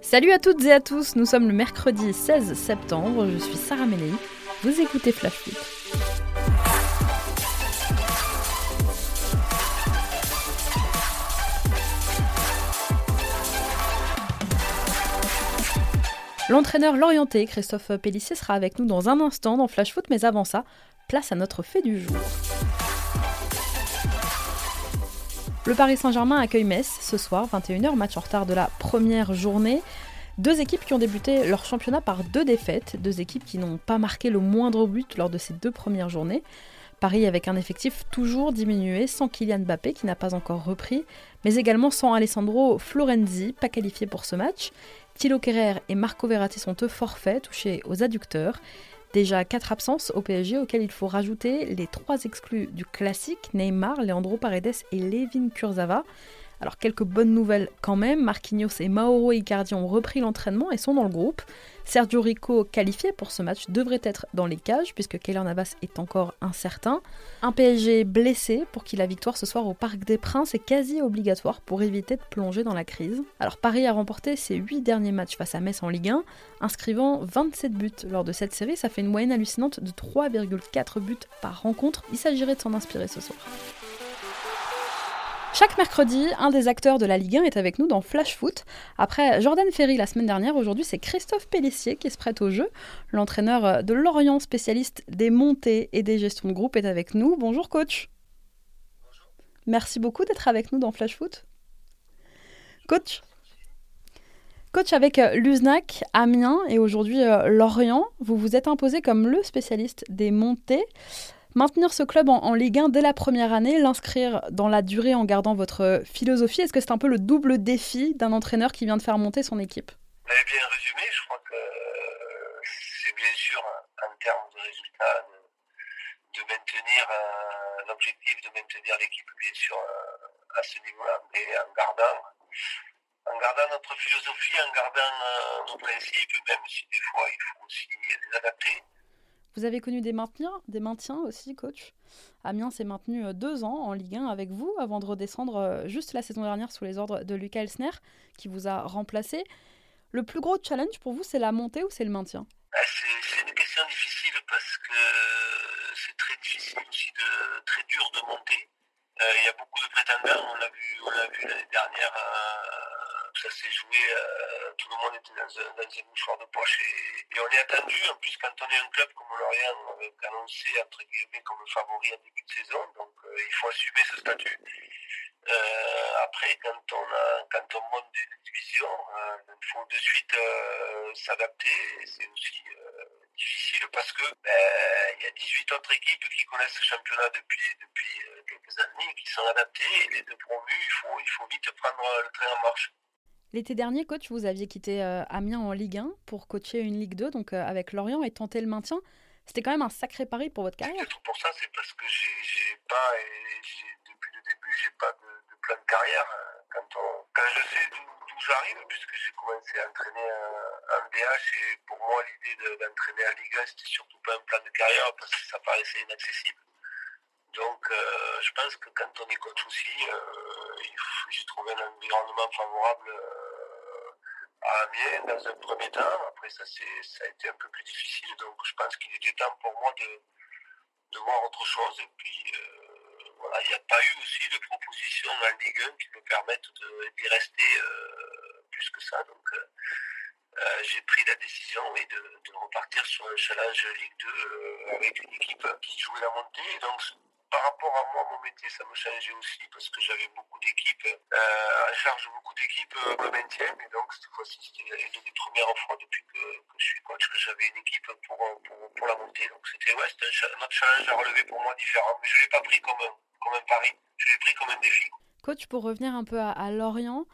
Salut à toutes et à tous, nous sommes le mercredi 16 septembre, je suis Sarah Mélei, vous écoutez Flash Foot. L'entraîneur Lorienté, Christophe Pellissier, sera avec nous dans un instant dans Flash Foot, mais avant ça, place à notre fait du jour. Le Paris Saint-Germain accueille Metz ce soir, 21h, match en retard de la première journée. Deux équipes qui ont débuté leur championnat par deux défaites, deux équipes qui n'ont pas marqué le moindre but lors de ces deux premières journées. Paris avec un effectif toujours diminué, sans Kylian Mbappé qui n'a pas encore repris, mais également sans Alessandro Florenzi, pas qualifié pour ce match. Thilo Kerrer et Marco Verratti sont eux forfaits, touchés aux adducteurs. Déjà quatre absences au PSG auxquelles il faut rajouter les trois exclus du classique, Neymar, Leandro Paredes et Levin Kurzava. Alors quelques bonnes nouvelles quand même, Marquinhos et Mauro Icardi ont repris l'entraînement et sont dans le groupe. Sergio Rico, qualifié pour ce match, devrait être dans les cages puisque Keylor Navas est encore incertain. Un PSG blessé pour qui la victoire ce soir au Parc des Princes est quasi obligatoire pour éviter de plonger dans la crise. Alors Paris a remporté ses 8 derniers matchs face à Metz en Ligue 1, inscrivant 27 buts lors de cette série, ça fait une moyenne hallucinante de 3,4 buts par rencontre. Il s'agirait de s'en inspirer ce soir. Chaque mercredi, un des acteurs de la Ligue 1 est avec nous dans Flash Foot. Après Jordan Ferry la semaine dernière, aujourd'hui c'est Christophe Pellissier qui se prête au jeu. L'entraîneur de Lorient, spécialiste des montées et des gestions de groupe, est avec nous. Bonjour coach. Bonjour. Merci beaucoup d'être avec nous dans Flash Foot. Coach, Coach avec Luznac, Amiens et aujourd'hui euh, Lorient, vous vous êtes imposé comme le spécialiste des montées. Maintenir ce club en, Ligue 1 dès la première année, l'inscrire dans la durée en gardant votre philosophie, est-ce que c'est un peu le double défi d'un entraîneur qui vient de faire monter son équipe? Vous avez bien résumé, je crois que euh, c'est bien sûr en termes de résultats de, maintenir euh, l'objectif de maintenir l'équipe bien sûr euh, à ce niveau-là, mais en gardant en gardant notre philosophie, en gardant nos principes, même si des fois il faut aussi les adapter. Vous avez connu des maintiens, aussi, coach? Amiens s'est maintenu euh, deux ans en Ligue 1 avec vous avant de redescendre euh, juste la saison dernière sous les ordres de Lucas Elsner qui vous a remplacé. Le plus gros challenge pour vous, c'est la montée ou c'est le maintien? Ah, C'est une question difficile parce que c'est très difficile aussi, très dur de monter. Euh, il y a beaucoup de prétendants, on l'a vu, vu l'année dernière ça s'est joué, euh, tout le monde était dans un, dans mouchoir de poche et, on est attendu. En plus, quand on est un club comme Lorient, avec annoncé entre guillemets comme favori en début de saison, donc euh, il faut assumer ce statut. Euh, après, quand on, a, quand on monte des divisions, il faut de suite s'adapter c'est aussi difficile parce que ben, il y a 18 autres équipes qui connaissent ce championnat depuis, quelques années, qui sont adaptées les deux promus, il faut vite prendre le train en marche. L'été dernier, coach, vous aviez quitté euh, Amiens en Ligue 1 pour coacher une Ligue 2, donc euh, avec Lorient et tenter le maintien. C'était quand même un sacré pari pour votre carrière. Pour ça, c'est parce que j'ai pas, et depuis le début, j'ai pas de, plan de carrière. Quand, quand je sais d'où j'arrive, puisque j'ai commencé à entraîner en DH, et pour moi, l'idée d'entraîner en Ligue 1, c'était surtout pas un plan de carrière parce que ça paraissait inaccessible. Donc, euh, je pense que quand on est coach aussi, j'ai trouvé un environnement favorable à Amiens dans un premier temps. Après, ça, ça a été un peu plus difficile. Donc, je pense qu'il était temps pour moi de, de voir autre chose. Et puis, euh, voilà, il n'y a pas eu aussi de proposition en Ligue 1 qui me permettent d'y rester euh, plus que ça. Donc, euh, j'ai pris la décision de, repartir sur un challenge Ligue 2 avec une équipe qui jouait la montée. Par rapport à moi, mon métier, ça me changeait aussi parce que j'avais beaucoup d'équipes, euh, en charge beaucoup d'équipes euh, me maintien. Et donc, cette fois-ci, c'était une des premières fois depuis que, je suis coach que j'avais une équipe pour, pour, la montée. Donc, c'était ouais, un, autre challenge à relever pour moi différent. Mais je ne l'ai pas pris comme un, comme un pari, je l'ai pris comme un défi. Coach, pour revenir un peu à, Lorient,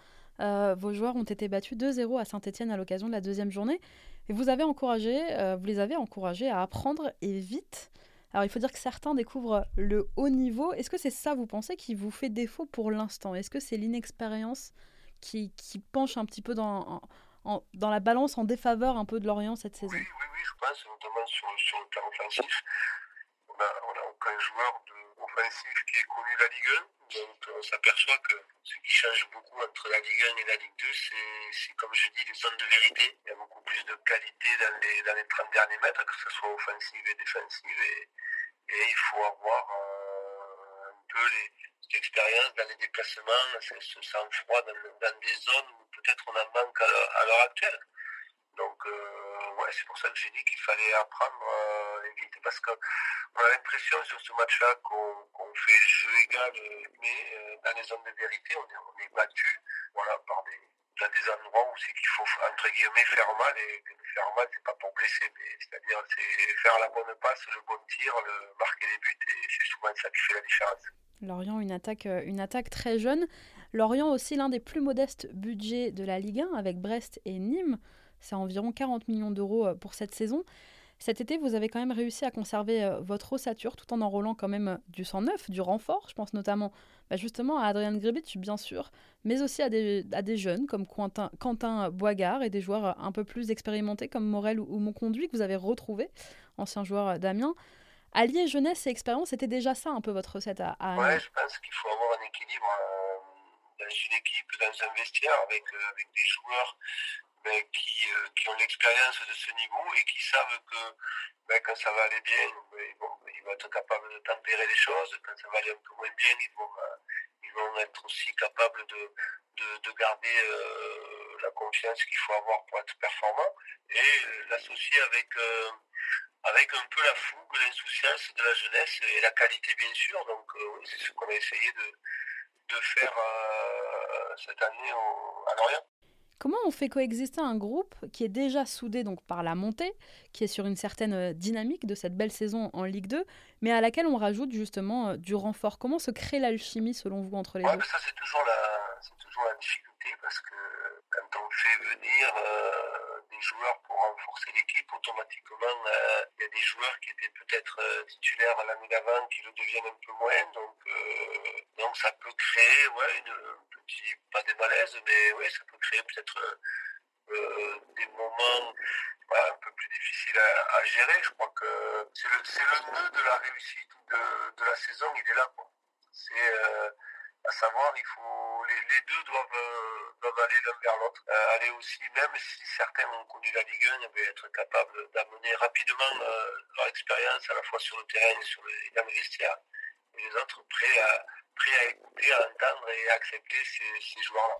euh, vos joueurs ont été battus 2-0 à Saint-Etienne à l'occasion de la deuxième journée. Et vous avez encouragé, vous les avez encouragés à apprendre et vite. Alors il faut dire que certains découvrent le haut niveau. Est-ce que c'est ça, vous pensez, qui vous fait défaut pour l'instant? Est-ce que c'est l'inexpérience qui, qui, penche un petit peu dans, en, dans la balance en défaveur un peu de Lorient cette saison? Oui, oui, oui je pense, notamment sur, sur le plan offensif. On n'a aucun joueur de, offensif qui est connu la Ligue 1. Donc on s'aperçoit que ce qui change beaucoup entre la Ligue 1 et la Ligue 2, c'est comme je dis les zones de vérité. Il y a beaucoup plus de qualité dans les, dans les 30 derniers mètres, que ce soit offensive et défensive. Et, et il faut avoir euh, un peu l'expérience dans les déplacements, ce sang-froid dans, dans, des zones où peut-être on en manque à l'heure actuelle. Donc, euh, ouais, c'est pour ça que j'ai dit qu'il fallait apprendre euh, vite, parce qu'on a l'impression sur ce match-là qu'on fait jeu égal, mais euh, dans les zones de vérité, on est, battu voilà, par des, dans des endroits où c'est qu'il faut, entre guillemets, faire mal, et faire mal, c'est pas pour blesser, mais c'est-à-dire c'est faire la bonne passe, le bon tir, le, marquer les buts, et c'est souvent ça qui fait la différence. Lorient, une attaque, une attaque très jeune. Lorient aussi l'un des plus modestes budgets de la Ligue 1 avec Brest et Nîmes. C'est environ 40 millions d'euros euh, pour cette saison. Cet été, vous avez quand même réussi à conserver euh, votre ossature tout en enrôlant quand même euh, du sang neuf, du renfort. Je pense notamment bah, justement à Adrien Gribic, bien sûr, mais aussi à des, jeunes comme Quentin, Boigard et des joueurs un peu plus expérimentés comme Morel ou, ou Monconduit que vous avez retrouvé, ancien joueur d'Amiens. Allier jeunesse et expérience, c'était déjà ça un peu votre recette à, à Ouais, je pense qu'il faut avoir un équilibre dans une équipe, dans un vestiaire avec, avec des joueurs ben, qui, euh, qui, ont l'expérience de ce niveau et qui savent que ben, quand ça va aller bien, ils vont être capables de tempérer les choses. Quand ça va aller un peu moins bien, ils vont, euh, être aussi capables de, de, de garder euh, la confiance qu'il faut avoir pour être performant et l'associer avec, un peu la fougue, l'insouciance de la jeunesse et la qualité bien sûr. Donc c'est ce qu'on a essayé de faire cette année à Lorient. Comment on fait coexister un groupe qui est déjà soudé donc par la montée, qui est sur une certaine euh, dynamique de cette belle saison en Ligue 2, mais à laquelle on rajoute justement euh, du renfort? Comment se crée l'alchimie selon vous entre les deux? Ça c'est toujours, toujours, la difficulté parce que quand on fait venir euh, des joueurs pour renforcer l'équipe, automatiquement il y a des joueurs qui étaient peut-être titulaires l'année d'avant qui le deviennent un peu moins, donc, donc ça peut créer ouais, une pas des malaises, mais oui, ça peut créer peut-être euh, euh, des moments un peu plus difficiles à, gérer. Je crois que c'est le, nœud de la réussite de, la saison, il est là. C'est euh, à savoir, il faut les, deux doivent, doivent aller l'un vers l'autre. aller aussi, même si certains ont connu la Ligue 1, être capables d'amener rapidement leur expérience à la fois sur le terrain et sur le, dans le vestiaire. Les autres prêts à prêt à écouter, à entendre et à accepter ces, joueurs-là.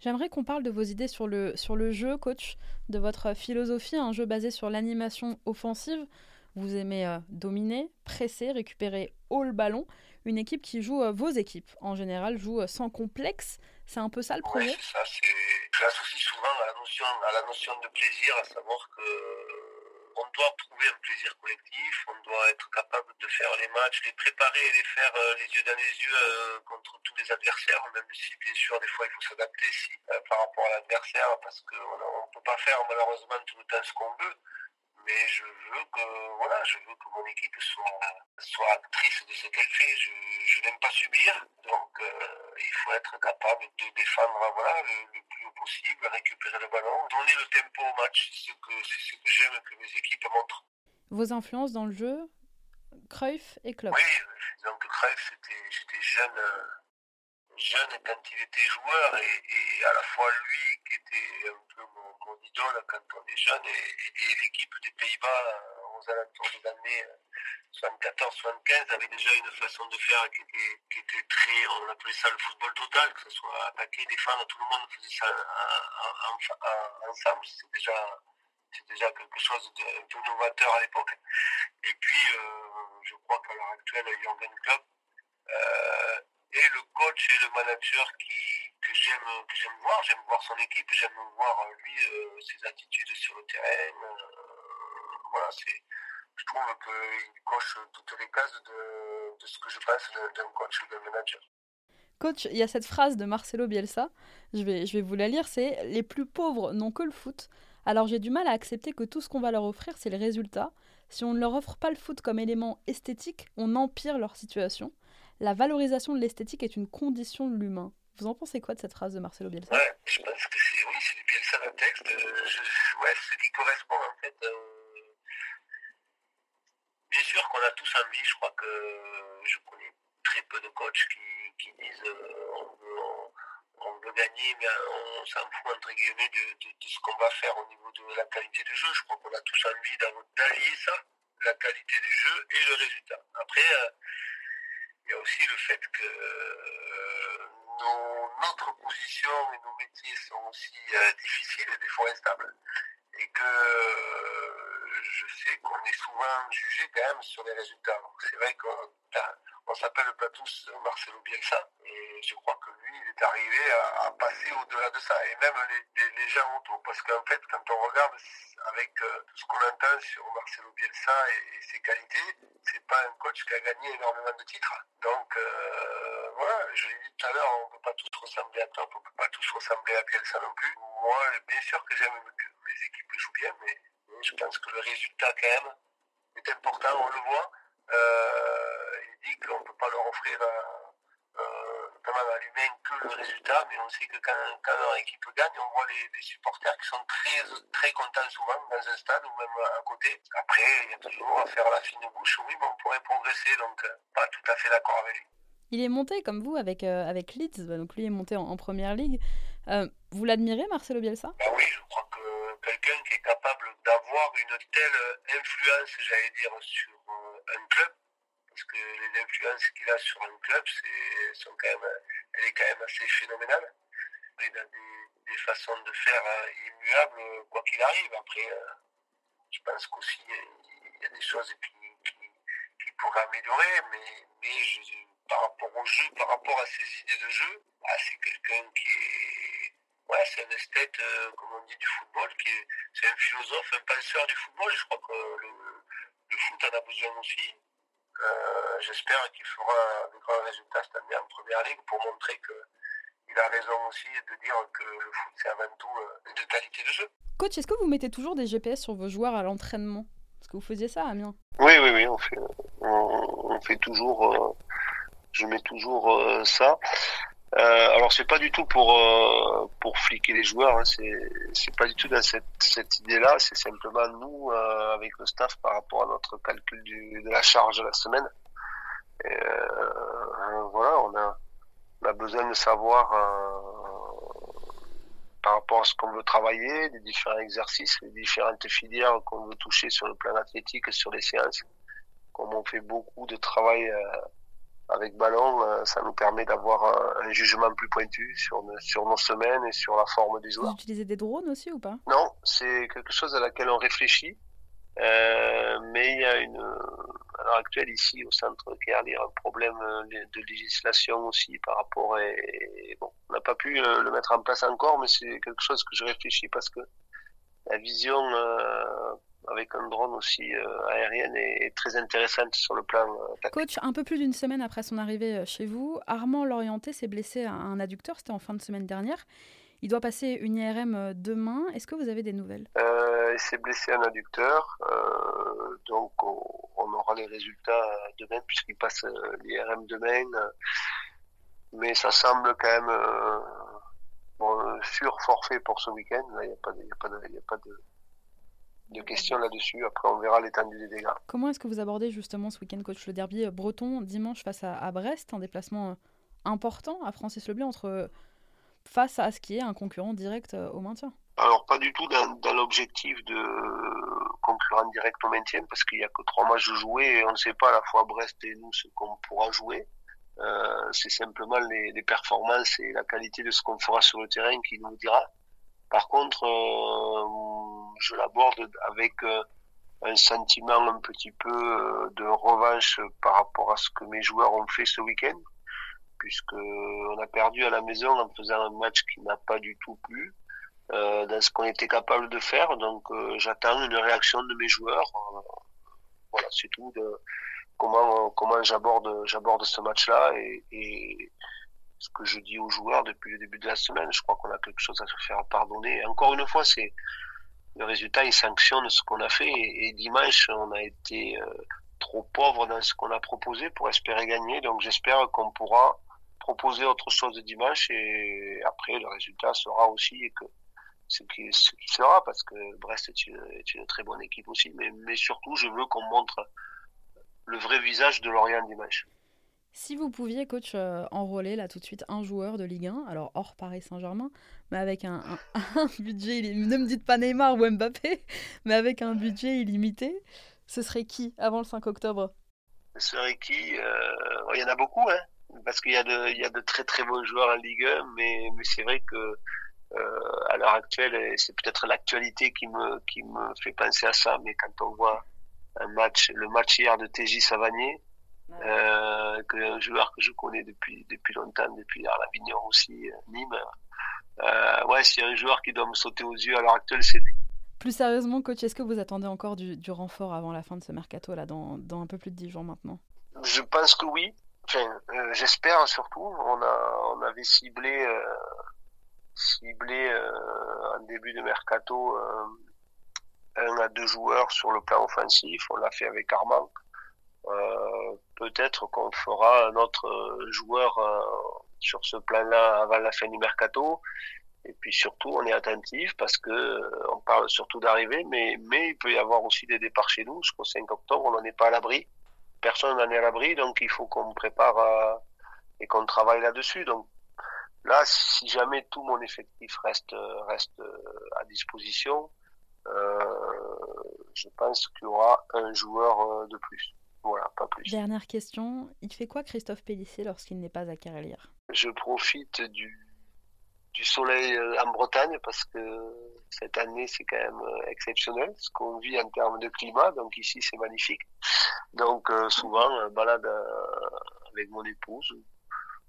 J'aimerais qu'on parle de vos idées sur le, sur le jeu, coach, de votre philosophie, un jeu basé sur l'animation offensive. Vous aimez euh, dominer, presser, récupérer haut le ballon. Une équipe qui joue, euh, vos équipes en général, jouent euh, sans complexe. C'est un peu ça le projet Oui, c'est ça. Je l'associe souvent à la, notion, à la notion de plaisir, à savoir que on doit trouver un plaisir collectif, on doit être capable de faire les matchs, les préparer et les faire euh, les yeux dans les yeux euh, contre tous les adversaires, même si bien sûr des fois il faut s'adapter euh, par rapport à l'adversaire parce qu'on ne peut pas faire malheureusement tout le temps ce qu'on veut mais je veux que voilà, je veux que mon équipe soit, soit actrice de ce qu'elle fait. Je, je n'aime pas subir, donc euh, il faut être capable de défendre voilà, le, plus haut possible, récupérer le ballon, donner le tempo au match. C'est ce que, ce que j'aime que mes équipes montrent. Vos influences dans le jeu, Cruyff et Klopp. Oui, donc Cruyff, j'étais jeune. Euh, jeune quand il était joueur et, et, à la fois lui qui était un peu mon, idole quand on est jeune et, l'équipe des Pays-Bas euh, aux alentours des années 74-75 avait déjà une façon de faire qui était, qui était très, on appelait ça le football total, que ce soit attaquer, défendre, tout le monde faisait ça ensemble. C'est déjà, déjà quelque chose d'un peu novateur à l'époque. Et puis, euh, je crois qu'à l'heure actuelle, Jürgen Klopp, euh, et le coach et le manager qui, que j'aime que j'aime voir. J'aime voir son équipe, j'aime voir euh, lui euh, ses attitudes sur le terrain. Euh, voilà, c'est, je trouve qu'il coche toutes les cases de, de ce que je pense d'un coach ou d'un manager. Coach, il y a cette phrase de Marcelo Bielsa, je vais, je vais vous la lire, c'est Les plus pauvres n'ont que le foot. Alors j'ai du mal à accepter que tout ce qu'on va leur offrir, c'est le résultat. Si on ne leur offre pas le foot comme élément esthétique, on empire leur situation. La valorisation de l'esthétique est une condition de l'humain. Vous en pensez quoi de cette phrase de Marcelo Bielsa? Ouais, je pense que c'est oui, c'est Bielsa le texte. Euh, ouais, c'est qui correspond en fait. Euh, bien sûr qu'on a tous envie, je crois que je connais peu de coachs qui, disent on, veut, gagner, mais on s'en fout entre guillemets de, ce qu'on va faire au niveau de la qualité du jeu. Je crois qu'on a tous envie d'allier ça, la qualité du jeu et le résultat. Après, il y a aussi le fait que notre position et nos métiers sont aussi difficiles et des fois instables. Et que je sais qu'on est souvent jugé quand même sur les résultats. C'est vrai qu'on on s'appelle pas tous Marcelo Bielsa et je crois que lui il est arrivé à, passer au-delà de ça et même les, gens autour parce qu'en fait quand on regarde avec euh, tout ce qu'on entend sur Marcelo Bielsa et, ses qualités c'est pas un coach qui a gagné énormément de titres donc euh, voilà je l'ai dit tout à l'heure on peut pas tous ressembler à Top on peut pas tous ressembler à Bielsa non plus moi bien sûr que j'aime les équipes jouent bien mais je pense que le résultat, quand même, est important, on le voit. Euh, il dit qu'on ne peut pas leur offrir, euh, euh, notamment à l'humain, que le résultat, mais on sait que quand, quand leur équipe gagne, on voit les, supporters qui sont très, très contents souvent dans un stade ou même à côté. Après, il y a toujours à faire la fine bouche. Oui, mais on pourrait progresser, donc pas tout à fait d'accord avec lui. Il est monté comme vous avec, avec Leeds, donc lui est monté en, première ligue. vous l'admirez, Marcelo Bielsa? Bah Oui, je crois que quelqu'un qui est capable d'avoir une telle influence, j'allais dire, sur euh, un club, parce que les influences qu'il a sur un club, c'est, quand même, elle est quand même assez phénoménale. Il a des, façons de faire euh, immuables, quoi qu'il arrive. Après, euh, je pense qu'aussi, il y a des choses qui, pourraient améliorer, mais, mais par rapport au jeu, par rapport à ses idées de jeu, bah, c'est quelqu'un qui est ouais, c'est un esthète, euh, comme on dit, du football, qui c'est un philosophe, un penseur du football. Je crois que le, foot en a besoin aussi. Euh, j'espère qu'il fera de grands résultats cette année en première ligue pour montrer qu'il a raison aussi de dire que le foot, c'est avant tout euh, de qualité de jeu. Coach, est-ce que vous mettez toujours des GPS sur vos joueurs à l'entraînement? Est-ce que vous faisiez ça, Amiens Oui, oui, oui, on fait, on fait toujours. Je mets toujours ça. Euh, alors c'est pas du tout pour euh, pour fliquer les joueurs, hein, c'est pas du tout dans cette cette idée-là. C'est simplement nous euh, avec le staff par rapport à notre calcul du, de la charge de la semaine. Et, euh, voilà, on a on a besoin de savoir euh, par rapport à ce qu'on veut travailler, les différents exercices, les différentes filières qu'on veut toucher sur le plan athlétique sur les séances. Comme on fait beaucoup de travail avec ballon, euh, ça nous permet d'avoir un, jugement plus pointu sur, sur nos semaines et sur la forme des joueurs. Vous utilisez des drones aussi ou pas? Non, c'est quelque chose à laquelle on réfléchit. Euh, mais il y a une, à l'heure actuelle ici au centre Kerli, un problème de législation aussi par rapport et, bon, on n'a pas pu euh, le mettre en place encore, mais c'est quelque chose que je réfléchis parce que la vision euh, avec un drone aussi euh, aérienne est, très intéressante sur le plan euh, Coach, un peu plus d'une semaine après son arrivée euh, chez vous, Armand Lorienté s'est blessé à un adducteur, c'était en fin de semaine dernière. Il doit passer une IRM demain. Est-ce que vous avez des nouvelles? Il s'est blessé à un adducteur, donc on, aura les résultats demain puisqu'il passe l'IRM demain. Mais ça semble quand même bon, sur forfait pour ce week-end. Il n'y a pas a pas de de questions là-dessus. Après, on verra l'étendue des dégâts. Comment est-ce que vous abordez justement ce week-end, coach, le derby euh, breton dimanche face à, Brest, un déplacement euh, important à Francis Leblanc entre euh, face à ce qui est un concurrent direct au maintien? Alors, pas du tout dans, l'objectif de concurrent direct au maintien, parce qu'il n'y a que trois matchs joués et on ne sait pas à la fois Brest et nous ce qu'on pourra jouer. c'est simplement les, les, performances et la qualité de ce qu'on fera sur le terrain qui nous dira. Par contre, je l'aborde avec euh, un sentiment un petit peu euh, de revanche par rapport à ce que mes joueurs ont fait ce week-end, puisque on a perdu à la maison en faisant un match qui n'a pas du tout plu euh, dans ce qu'on était capable de faire. Donc j'attends une réaction de mes joueurs. voilà, c'est tout. Comment comment j'aborde j'aborde ce match-là et ce que je dis aux joueurs depuis le début de la semaine. Je crois qu'on a quelque chose à se faire pardonner. encore une fois, c'est le résultat, il sanctionne ce qu'on a fait. Et, dimanche, on a été euh, trop pauvre dans ce qu'on a proposé pour espérer gagner. Donc j'espère qu'on pourra proposer autre chose dimanche. Et après, le résultat sera aussi que ce qui, ce qui sera, parce que Brest est une, est une très bonne équipe aussi. Mais surtout, je veux qu'on montre le vrai visage de Lorient dimanche. Si vous pouviez, coach, euh, enrôler là tout de suite un joueur de Ligue 1, alors hors Paris Saint-Germain, mais avec un, budget, ne me dites pas Neymar ou Mbappé, mais avec un budget illimité, ce serait qui avant le 5 octobre? Ce serait qui euh, Il y en a beaucoup, hein, parce qu'il y, a de, très très bons joueurs en Ligue 1, mais, c'est vrai que euh, à l'heure actuelle, c'est peut-être l'actualité qui me, fait penser à ça, mais quand on voit le match hier de TJ Savanier, euh, que un joueur que je connais depuis depuis longtemps, depuis l'Avignon aussi, euh, Nîmes. Euh, ouais, s'il y a un joueur qui doit me sauter aux yeux à l'heure actuelle, c'est lui. Plus sérieusement, coach, est-ce que vous attendez encore du, du, renfort avant la fin de ce mercato là, dans, dans un peu plus de 10 jours maintenant? Je pense que oui. Enfin, euh, j'espère surtout. On a on avait ciblé euh, ciblé en début de mercato un à deux joueurs sur le plan offensif. On l'a fait avec Armand. Euh, peut-être qu'on fera un autre euh, joueur euh, sur ce plan-là avant la fin du mercato. Et puis surtout, on est attentif parce que on parle surtout d'arriver, mais il peut y avoir aussi des départs chez nous. Jusqu'au 5 octobre, on n'en est pas à l'abri. Personne n'en est à l'abri, donc il faut qu'on prépare et qu'on travaille là-dessus. Donc là, si jamais tout mon effectif reste à disposition, je pense qu'il y aura un joueur de plus. Voilà, pas plus. Dernière question, il fait quoi Christophe Pellissier lorsqu'il n'est pas à Carrelière Je profite du, du soleil euh, en Bretagne parce que cette année c'est quand même euh, exceptionnel ce qu'on vit en termes de climat. Donc ici c'est magnifique. Donc euh, souvent balade avec mon épouse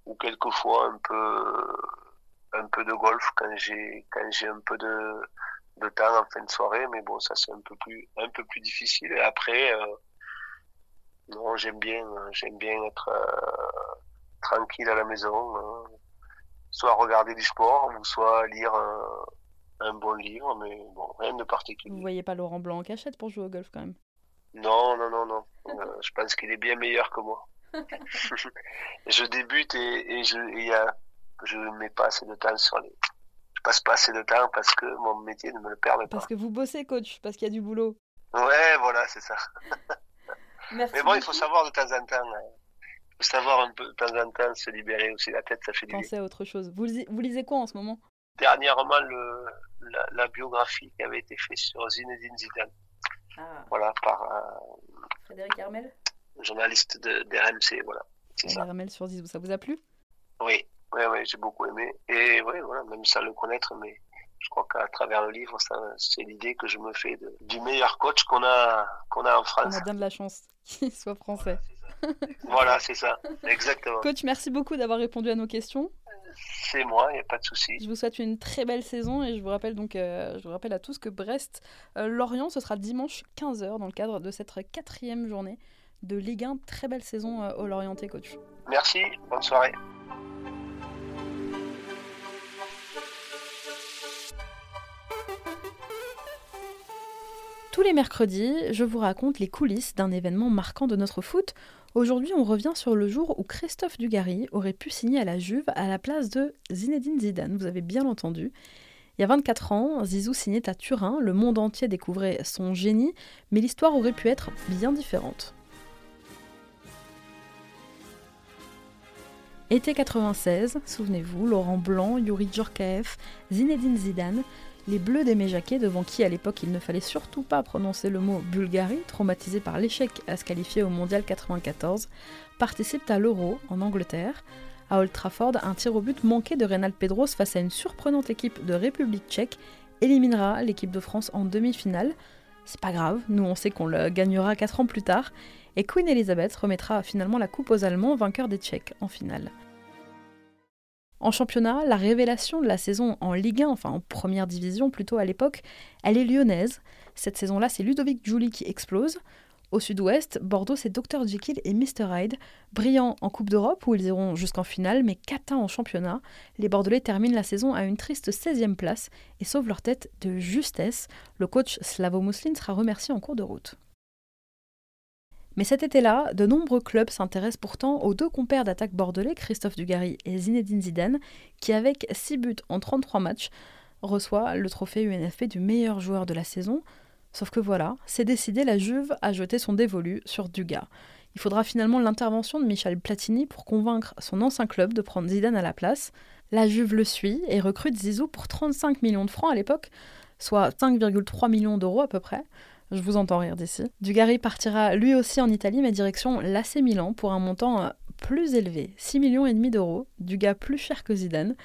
ou quelquefois un peu un peu de golf quand j'ai quand j'ai un peu de de temps en fin de soirée. Mais bon ça c'est un peu plus un peu plus difficile. Et après non, j'aime bien, euh, j'aime bien être euh, tranquille à la maison, euh, soit regarder du sport, ou soit lire un, bon livre, mais bon, rien de particulier. Vous voyez pas Laurent Blanc en cachette pour jouer au golf quand même? Non, non, non, non. je pense qu'il est bien meilleur que moi. je débute et, et je, et je mets pas assez de temps sur les. Je passe pas assez de temps parce que mon métier ne me le permet pas. Parce que vous bossez, coach, parce qu'il y a du boulot. Ouais, voilà, c'est ça. Mais bon, il faut savoir de temps en temps. Euh, il faut savoir un peu de temps en temps se libérer aussi la tête, ça fait du bien. Pensez à autre chose. Vous, vous lisez quoi en ce moment? Dernièrement, le, la, biographie qui avait été faite sur Zinedine Zidane. Ah. Voilà, par. Euh, Frédéric Hermel? Journaliste d'RMC, voilà. RML sur Zizou, ça vous a plu? Oui, oui, oui, j'ai beaucoup aimé. Et oui, voilà, même sans le connaître, mais je crois qu'à travers le livre, c'est l'idée que je me fais du meilleur coach qu'on a, qu'on a en France. On a bien de la chance qu'il soit français. voilà, c'est ça, exactement. Coach, merci beaucoup d'avoir répondu à nos questions. C'est moi, il n'y a pas de souci. Je vous souhaite une très belle saison et je vous rappelle donc, euh, je vous rappelle à tous que Brest-Lorient, euh, ce sera dimanche 15h dans le cadre de cette quatrième journée de Ligue 1. Très belle saison euh, au Lorientais, coach. Merci, bonne soirée. Tous les mercredis, je vous raconte les coulisses d'un événement marquant de notre foot. Aujourd'hui, on revient sur le jour où Christophe Dugarry aurait pu signer à la Juve à la place de Zinedine Zidane, vous avez bien entendu. Il y a 24 ans, Zizou signait à Turin, le monde entier découvrait son génie, mais l'histoire aurait pu être bien différente. Été 96, souvenez-vous, Laurent Blanc, Yuri Djorkaeff, Zinedine Zidane, les Bleus d'Aimé Jacquet, devant qui à l'époque il ne fallait surtout pas prononcer le mot Bulgarie, traumatisé par l'échec à se qualifier au Mondial 94, participent à l'Euro en Angleterre. À Old Trafford, un tir au but manqué de Reynald Pedros face à une surprenante équipe de République tchèque éliminera l'équipe de France en demi-finale. C'est pas grave, nous on sait qu'on le gagnera 4 ans plus tard, et Queen Elizabeth remettra finalement la coupe aux Allemands vainqueurs des Tchèques en finale. En championnat, la révélation de la saison en Ligue 1, enfin en première division plutôt à l'époque, elle est lyonnaise. Cette saison-là, c'est Ludovic Julie qui explose. Au sud-ouest, Bordeaux, c'est Dr Jekyll et Mr Hyde, brillants en Coupe d'Europe où ils iront jusqu'en finale, mais catins en championnat. Les Bordelais terminent la saison à une triste 16e place et sauvent leur tête de justesse. Le coach Slavo Muslin sera remercié en cours de route. Mais cet été-là, de nombreux clubs s'intéressent pourtant aux deux compères d'attaque bordelais, Christophe Dugarry et Zinedine Zidane, qui avec 6 buts en 33 matchs, reçoit le trophée UNFP du meilleur joueur de la saison. Sauf que voilà, c'est décidé, la Juve a jeté son dévolu sur Dugas. Il faudra finalement l'intervention de Michel Platini pour convaincre son ancien club de prendre Zidane à la place. La Juve le suit et recrute Zizou pour 35 millions de francs à l'époque, soit 5,3 millions d'euros à peu près. Je vous entends rire d'ici. Dugarry partira lui aussi en Italie, mais direction l'AC Milan pour un montant euh, plus élevé, 6 millions et demi d'euros, du gars plus cher que Zidane.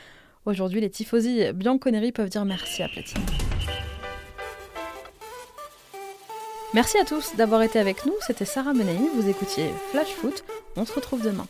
Aujourd'hui, les tifosi bianconeri peuvent dire merci à Platini. Merci à tous d'avoir été avec nous, c'était Sarah Menei, vous écoutiez Flash Foot, on se retrouve demain.